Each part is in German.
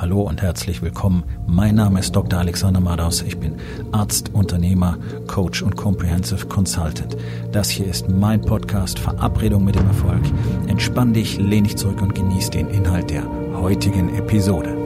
Hallo und herzlich willkommen. Mein Name ist Dr. Alexander Madaus. Ich bin Arzt, Unternehmer, Coach und Comprehensive Consultant. Das hier ist mein Podcast Verabredung mit dem Erfolg. Entspann dich, lehn dich zurück und genieß den Inhalt der heutigen Episode.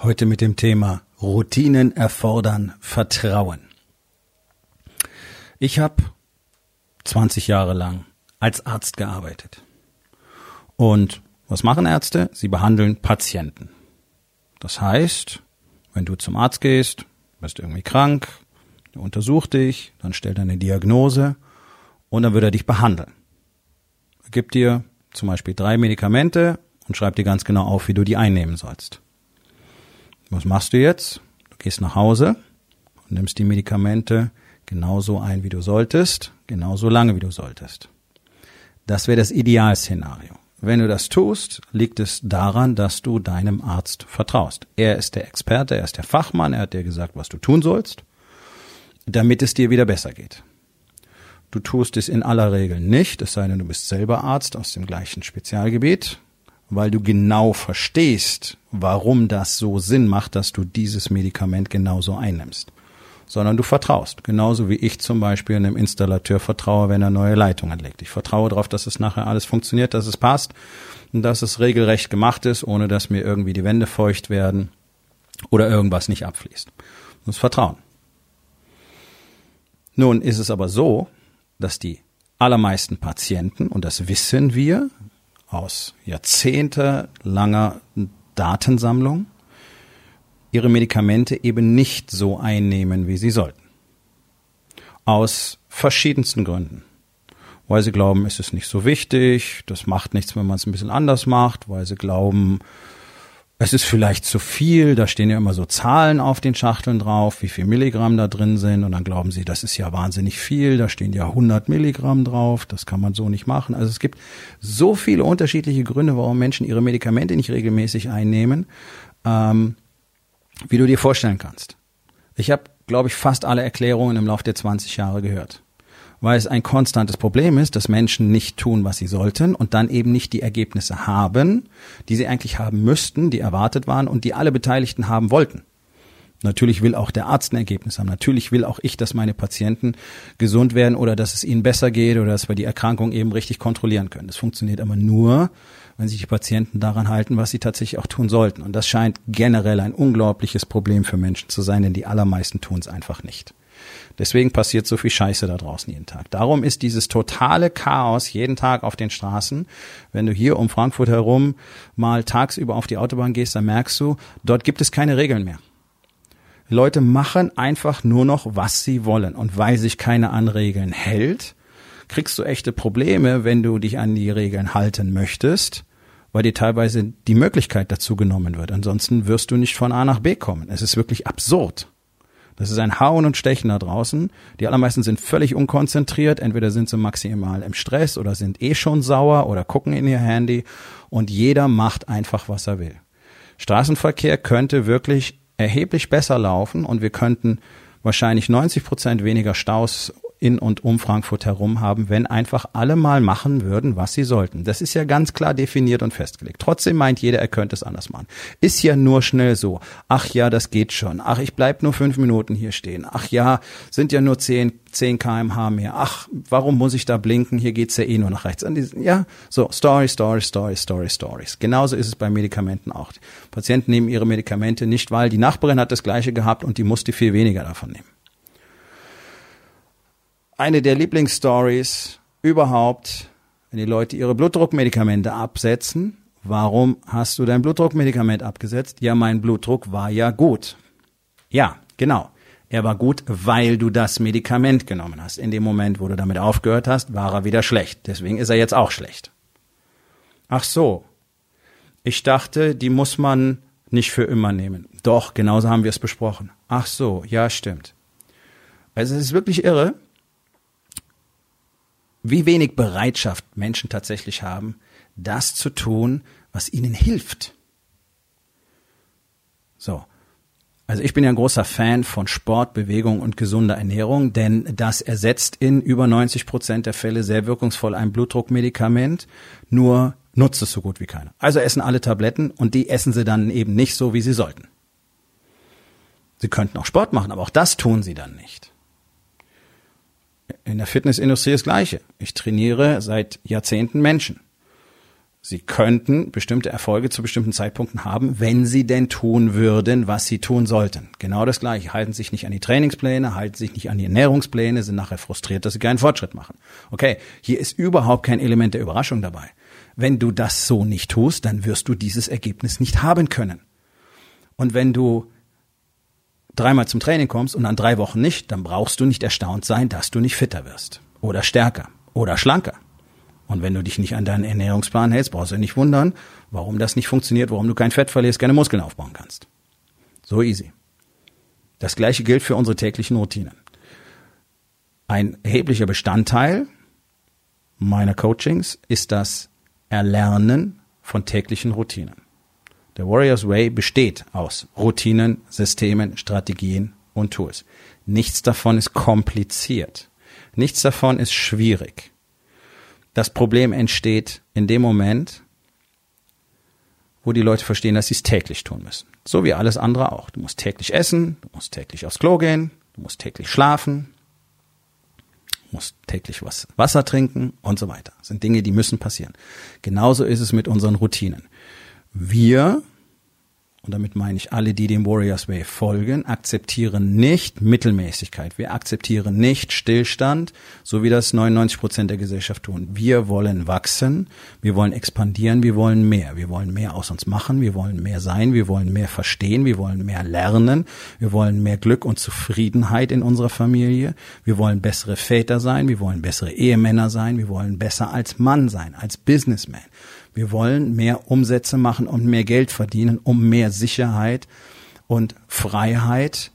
Heute mit dem Thema Routinen erfordern Vertrauen. Ich habe 20 Jahre lang als Arzt gearbeitet. Und was machen Ärzte? Sie behandeln Patienten. Das heißt, wenn du zum Arzt gehst, bist irgendwie krank, er untersucht dich, dann stellt er eine Diagnose und dann wird er dich behandeln. Er gibt dir zum Beispiel drei Medikamente und schreibt dir ganz genau auf, wie du die einnehmen sollst. Was machst du jetzt? Du gehst nach Hause und nimmst die Medikamente genauso ein, wie du solltest, genauso lange, wie du solltest. Das wäre das Idealszenario. Wenn du das tust, liegt es daran, dass du deinem Arzt vertraust. Er ist der Experte, er ist der Fachmann, er hat dir gesagt, was du tun sollst, damit es dir wieder besser geht. Du tust es in aller Regel nicht, es sei denn, du bist selber Arzt aus dem gleichen Spezialgebiet, weil du genau verstehst, warum das so Sinn macht, dass du dieses Medikament genauso einnimmst sondern du vertraust. Genauso wie ich zum Beispiel einem Installateur vertraue, wenn er neue Leitungen legt. Ich vertraue darauf, dass es nachher alles funktioniert, dass es passt und dass es regelrecht gemacht ist, ohne dass mir irgendwie die Wände feucht werden oder irgendwas nicht abfließt. Das Vertrauen. Nun ist es aber so, dass die allermeisten Patienten, und das wissen wir aus jahrzehntelanger Datensammlung, ihre Medikamente eben nicht so einnehmen, wie sie sollten. Aus verschiedensten Gründen. Weil sie glauben, es ist nicht so wichtig, das macht nichts, wenn man es ein bisschen anders macht, weil sie glauben, es ist vielleicht zu viel, da stehen ja immer so Zahlen auf den Schachteln drauf, wie viel Milligramm da drin sind und dann glauben sie, das ist ja wahnsinnig viel, da stehen ja 100 Milligramm drauf, das kann man so nicht machen. Also es gibt so viele unterschiedliche Gründe, warum Menschen ihre Medikamente nicht regelmäßig einnehmen. Ähm, wie du dir vorstellen kannst. Ich habe, glaube ich, fast alle Erklärungen im Laufe der 20 Jahre gehört. Weil es ein konstantes Problem ist, dass Menschen nicht tun, was sie sollten und dann eben nicht die Ergebnisse haben, die sie eigentlich haben müssten, die erwartet waren und die alle Beteiligten haben wollten. Natürlich will auch der Arzt ein Ergebnis haben. Natürlich will auch ich, dass meine Patienten gesund werden oder dass es ihnen besser geht oder dass wir die Erkrankung eben richtig kontrollieren können. Das funktioniert aber nur, wenn sich die Patienten daran halten, was sie tatsächlich auch tun sollten. Und das scheint generell ein unglaubliches Problem für Menschen zu sein, denn die allermeisten tun es einfach nicht. Deswegen passiert so viel Scheiße da draußen jeden Tag. Darum ist dieses totale Chaos jeden Tag auf den Straßen. Wenn du hier um Frankfurt herum mal tagsüber auf die Autobahn gehst, dann merkst du, dort gibt es keine Regeln mehr. Leute machen einfach nur noch, was sie wollen. Und weil sich keine an Regeln hält, kriegst du echte Probleme, wenn du dich an die Regeln halten möchtest, weil dir teilweise die Möglichkeit dazu genommen wird. Ansonsten wirst du nicht von A nach B kommen. Es ist wirklich absurd. Das ist ein Hauen und Stechen da draußen. Die allermeisten sind völlig unkonzentriert. Entweder sind sie maximal im Stress oder sind eh schon sauer oder gucken in ihr Handy. Und jeder macht einfach, was er will. Straßenverkehr könnte wirklich erheblich besser laufen und wir könnten wahrscheinlich 90 Prozent weniger Staus in und um Frankfurt herum haben, wenn einfach alle mal machen würden, was sie sollten. Das ist ja ganz klar definiert und festgelegt. Trotzdem meint jeder, er könnte es anders machen. Ist ja nur schnell so. Ach ja, das geht schon. Ach, ich bleib nur fünf Minuten hier stehen. Ach ja, sind ja nur zehn, zehn kmh mehr. Ach, warum muss ich da blinken? Hier geht's ja eh nur nach rechts. Ja, so, Story, Story, Story, Story, Stories. Genauso ist es bei Medikamenten auch. Patienten nehmen ihre Medikamente nicht, weil die Nachbarin hat das gleiche gehabt und die musste viel weniger davon nehmen eine der Lieblingsstories überhaupt, wenn die Leute ihre Blutdruckmedikamente absetzen. Warum hast du dein Blutdruckmedikament abgesetzt? Ja, mein Blutdruck war ja gut. Ja, genau. Er war gut, weil du das Medikament genommen hast. In dem Moment, wo du damit aufgehört hast, war er wieder schlecht. Deswegen ist er jetzt auch schlecht. Ach so. Ich dachte, die muss man nicht für immer nehmen. Doch, genauso haben wir es besprochen. Ach so, ja, stimmt. Also es ist wirklich irre, wie wenig Bereitschaft Menschen tatsächlich haben, das zu tun, was ihnen hilft. So. Also ich bin ja ein großer Fan von Sport, Bewegung und gesunder Ernährung, denn das ersetzt in über 90 Prozent der Fälle sehr wirkungsvoll ein Blutdruckmedikament, nur nutzt es so gut wie keiner. Also essen alle Tabletten und die essen sie dann eben nicht so, wie sie sollten. Sie könnten auch Sport machen, aber auch das tun sie dann nicht. In der Fitnessindustrie das Gleiche. Ich trainiere seit Jahrzehnten Menschen. Sie könnten bestimmte Erfolge zu bestimmten Zeitpunkten haben, wenn sie denn tun würden, was sie tun sollten. Genau das Gleiche. Halten sich nicht an die Trainingspläne, halten sich nicht an die Ernährungspläne, sind nachher frustriert, dass sie keinen Fortschritt machen. Okay, hier ist überhaupt kein Element der Überraschung dabei. Wenn du das so nicht tust, dann wirst du dieses Ergebnis nicht haben können. Und wenn du dreimal zum Training kommst und an drei Wochen nicht, dann brauchst du nicht erstaunt sein, dass du nicht fitter wirst oder stärker oder schlanker. Und wenn du dich nicht an deinen Ernährungsplan hältst, brauchst du nicht wundern, warum das nicht funktioniert, warum du kein Fett verlierst, keine Muskeln aufbauen kannst. So easy. Das gleiche gilt für unsere täglichen Routinen. Ein erheblicher Bestandteil meiner Coachings ist das Erlernen von täglichen Routinen. Der Warriors Way besteht aus Routinen, Systemen, Strategien und Tools. Nichts davon ist kompliziert. Nichts davon ist schwierig. Das Problem entsteht in dem Moment, wo die Leute verstehen, dass sie es täglich tun müssen. So wie alles andere auch. Du musst täglich essen, du musst täglich aufs Klo gehen, du musst täglich schlafen, du musst täglich was Wasser trinken und so weiter. Das sind Dinge, die müssen passieren. Genauso ist es mit unseren Routinen. Wir und damit meine ich alle, die dem Warriors Way folgen, akzeptieren nicht Mittelmäßigkeit. Wir akzeptieren nicht Stillstand, so wie das 99 Prozent der Gesellschaft tun. Wir wollen wachsen, wir wollen expandieren, wir wollen mehr. Wir wollen mehr aus uns machen, wir wollen mehr sein, wir wollen mehr verstehen, wir wollen mehr lernen, wir wollen mehr Glück und Zufriedenheit in unserer Familie, wir wollen bessere Väter sein, wir wollen bessere Ehemänner sein, wir wollen besser als Mann sein, als Businessman. Wir wollen mehr Umsätze machen und mehr Geld verdienen, um mehr Sicherheit und Freiheit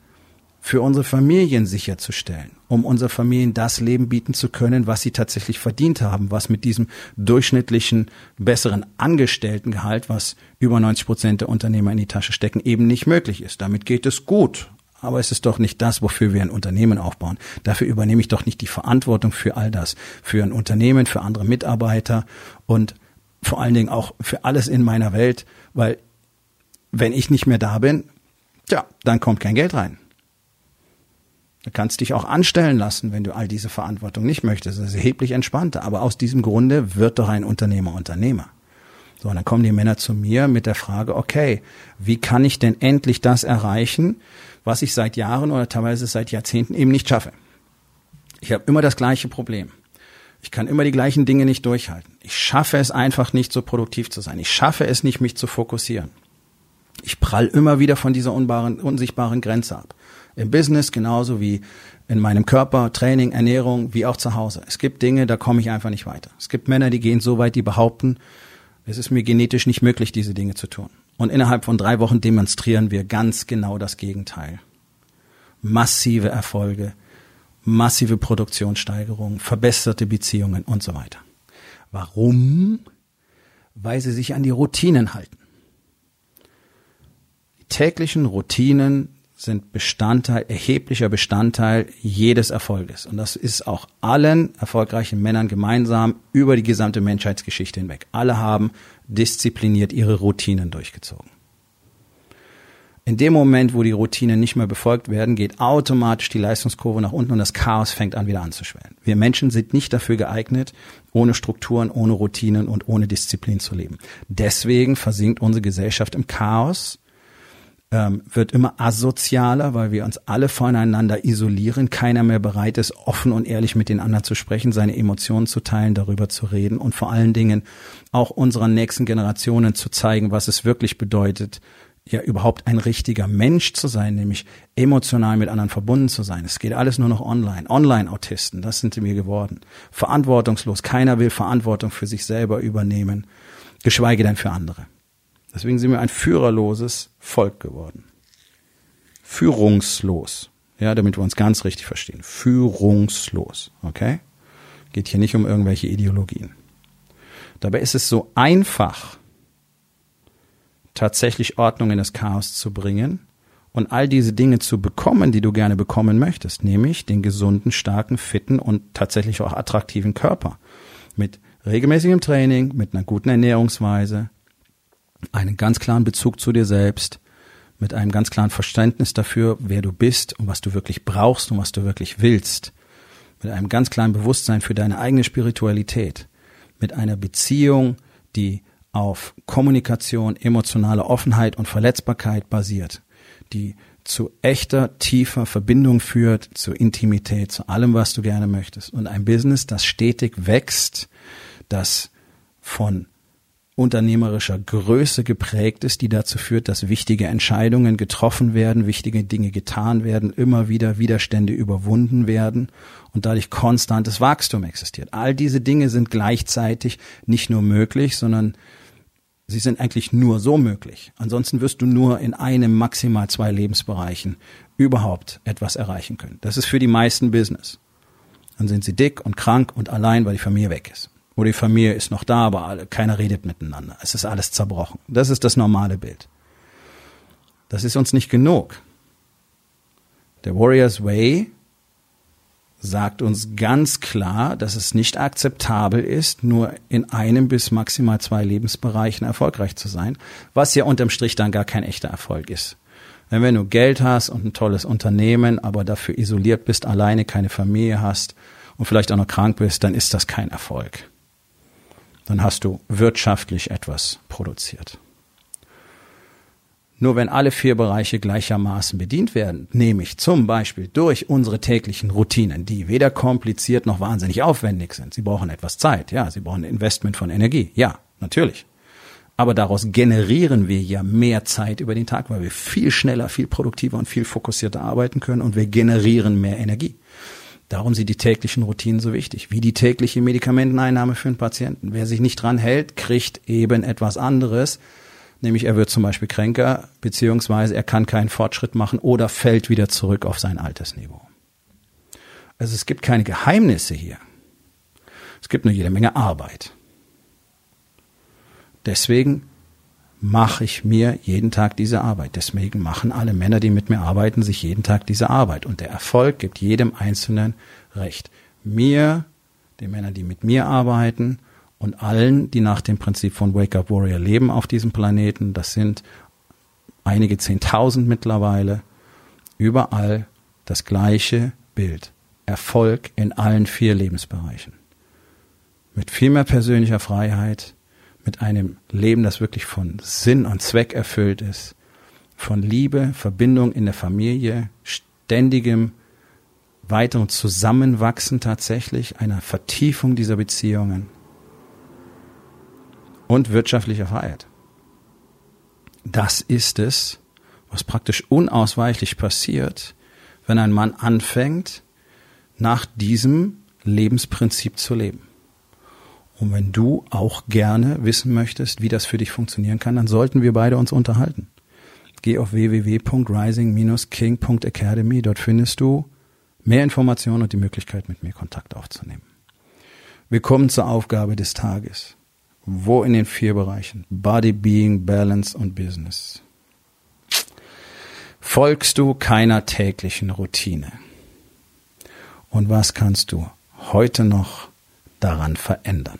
für unsere Familien sicherzustellen, um unsere Familien das Leben bieten zu können, was sie tatsächlich verdient haben, was mit diesem durchschnittlichen, besseren Angestelltengehalt, was über 90 Prozent der Unternehmer in die Tasche stecken, eben nicht möglich ist. Damit geht es gut. Aber es ist doch nicht das, wofür wir ein Unternehmen aufbauen. Dafür übernehme ich doch nicht die Verantwortung für all das, für ein Unternehmen, für andere Mitarbeiter und vor allen Dingen auch für alles in meiner Welt, weil wenn ich nicht mehr da bin, ja, dann kommt kein Geld rein. Du kannst dich auch anstellen lassen, wenn du all diese Verantwortung nicht möchtest. Das ist erheblich entspannter. Aber aus diesem Grunde wird doch ein Unternehmer Unternehmer. So, und dann kommen die Männer zu mir mit der Frage, okay, wie kann ich denn endlich das erreichen, was ich seit Jahren oder teilweise seit Jahrzehnten eben nicht schaffe? Ich habe immer das gleiche Problem. Ich kann immer die gleichen Dinge nicht durchhalten. Ich schaffe es einfach nicht so produktiv zu sein. Ich schaffe es nicht, mich zu fokussieren. Ich prall immer wieder von dieser unbaren, unsichtbaren Grenze ab. Im Business genauso wie in meinem Körper, Training, Ernährung, wie auch zu Hause. Es gibt Dinge, da komme ich einfach nicht weiter. Es gibt Männer, die gehen so weit, die behaupten, es ist mir genetisch nicht möglich, diese Dinge zu tun. Und innerhalb von drei Wochen demonstrieren wir ganz genau das Gegenteil. Massive Erfolge, massive Produktionssteigerung, verbesserte Beziehungen und so weiter. Warum? Weil sie sich an die Routinen halten. Die täglichen Routinen sind Bestandteil, erheblicher Bestandteil jedes Erfolges. Und das ist auch allen erfolgreichen Männern gemeinsam über die gesamte Menschheitsgeschichte hinweg. Alle haben diszipliniert ihre Routinen durchgezogen. In dem Moment, wo die Routinen nicht mehr befolgt werden, geht automatisch die Leistungskurve nach unten und das Chaos fängt an wieder anzuschwellen. Wir Menschen sind nicht dafür geeignet, ohne Strukturen, ohne Routinen und ohne Disziplin zu leben. Deswegen versinkt unsere Gesellschaft im Chaos, ähm, wird immer asozialer, weil wir uns alle voneinander isolieren. Keiner mehr bereit ist, offen und ehrlich mit den anderen zu sprechen, seine Emotionen zu teilen, darüber zu reden und vor allen Dingen auch unseren nächsten Generationen zu zeigen, was es wirklich bedeutet, ja überhaupt ein richtiger Mensch zu sein, nämlich emotional mit anderen verbunden zu sein. Es geht alles nur noch online. Online-Autisten, das sind wir geworden. Verantwortungslos. Keiner will Verantwortung für sich selber übernehmen, geschweige denn für andere. Deswegen sind wir ein führerloses Volk geworden. Führungslos. Ja, damit wir uns ganz richtig verstehen. Führungslos. Okay? Geht hier nicht um irgendwelche Ideologien. Dabei ist es so einfach, tatsächlich Ordnung in das Chaos zu bringen und all diese Dinge zu bekommen, die du gerne bekommen möchtest, nämlich den gesunden, starken, fitten und tatsächlich auch attraktiven Körper. Mit regelmäßigem Training, mit einer guten Ernährungsweise, einen ganz klaren Bezug zu dir selbst, mit einem ganz klaren Verständnis dafür, wer du bist und was du wirklich brauchst und was du wirklich willst, mit einem ganz klaren Bewusstsein für deine eigene Spiritualität, mit einer Beziehung, die auf Kommunikation, emotionale Offenheit und Verletzbarkeit basiert, die zu echter, tiefer Verbindung führt, zu Intimität, zu allem, was du gerne möchtest. Und ein Business, das stetig wächst, das von unternehmerischer Größe geprägt ist, die dazu führt, dass wichtige Entscheidungen getroffen werden, wichtige Dinge getan werden, immer wieder Widerstände überwunden werden und dadurch konstantes Wachstum existiert. All diese Dinge sind gleichzeitig nicht nur möglich, sondern sie sind eigentlich nur so möglich. Ansonsten wirst du nur in einem, maximal zwei Lebensbereichen überhaupt etwas erreichen können. Das ist für die meisten Business. Dann sind sie dick und krank und allein, weil die Familie weg ist. Oder die Familie ist noch da, aber alle, keiner redet miteinander. Es ist alles zerbrochen. Das ist das normale Bild. Das ist uns nicht genug. Der Warriors Way sagt uns ganz klar, dass es nicht akzeptabel ist, nur in einem bis maximal zwei Lebensbereichen erfolgreich zu sein, was ja unterm Strich dann gar kein echter Erfolg ist. Wenn du Geld hast und ein tolles Unternehmen, aber dafür isoliert bist, alleine keine Familie hast und vielleicht auch noch krank bist, dann ist das kein Erfolg dann hast du wirtschaftlich etwas produziert. Nur wenn alle vier Bereiche gleichermaßen bedient werden, nämlich zum Beispiel durch unsere täglichen Routinen, die weder kompliziert noch wahnsinnig aufwendig sind. Sie brauchen etwas Zeit, ja, sie brauchen Investment von Energie, ja, natürlich. Aber daraus generieren wir ja mehr Zeit über den Tag, weil wir viel schneller, viel produktiver und viel fokussierter arbeiten können und wir generieren mehr Energie. Darum sind die täglichen Routinen so wichtig, wie die tägliche Medikamenteneinnahme für einen Patienten. Wer sich nicht dran hält, kriegt eben etwas anderes, nämlich er wird zum Beispiel kränker, beziehungsweise er kann keinen Fortschritt machen oder fällt wieder zurück auf sein altes Niveau. Also es gibt keine Geheimnisse hier. Es gibt nur jede Menge Arbeit. Deswegen mache ich mir jeden Tag diese Arbeit. Deswegen machen alle Männer, die mit mir arbeiten, sich jeden Tag diese Arbeit. Und der Erfolg gibt jedem Einzelnen recht. Mir, den Männern, die mit mir arbeiten und allen, die nach dem Prinzip von Wake Up Warrior leben auf diesem Planeten, das sind einige Zehntausend mittlerweile, überall das gleiche Bild. Erfolg in allen vier Lebensbereichen. Mit viel mehr persönlicher Freiheit, mit einem Leben, das wirklich von Sinn und Zweck erfüllt ist, von Liebe, Verbindung in der Familie, ständigem weiteren Zusammenwachsen tatsächlich, einer Vertiefung dieser Beziehungen und wirtschaftlicher Freiheit. Das ist es, was praktisch unausweichlich passiert, wenn ein Mann anfängt, nach diesem Lebensprinzip zu leben. Und wenn du auch gerne wissen möchtest, wie das für dich funktionieren kann, dann sollten wir beide uns unterhalten. Geh auf www.rising-king.academy. Dort findest du mehr Informationen und die Möglichkeit, mit mir Kontakt aufzunehmen. Wir kommen zur Aufgabe des Tages. Wo in den vier Bereichen? Body, Being, Balance und Business. Folgst du keiner täglichen Routine? Und was kannst du heute noch daran verändern?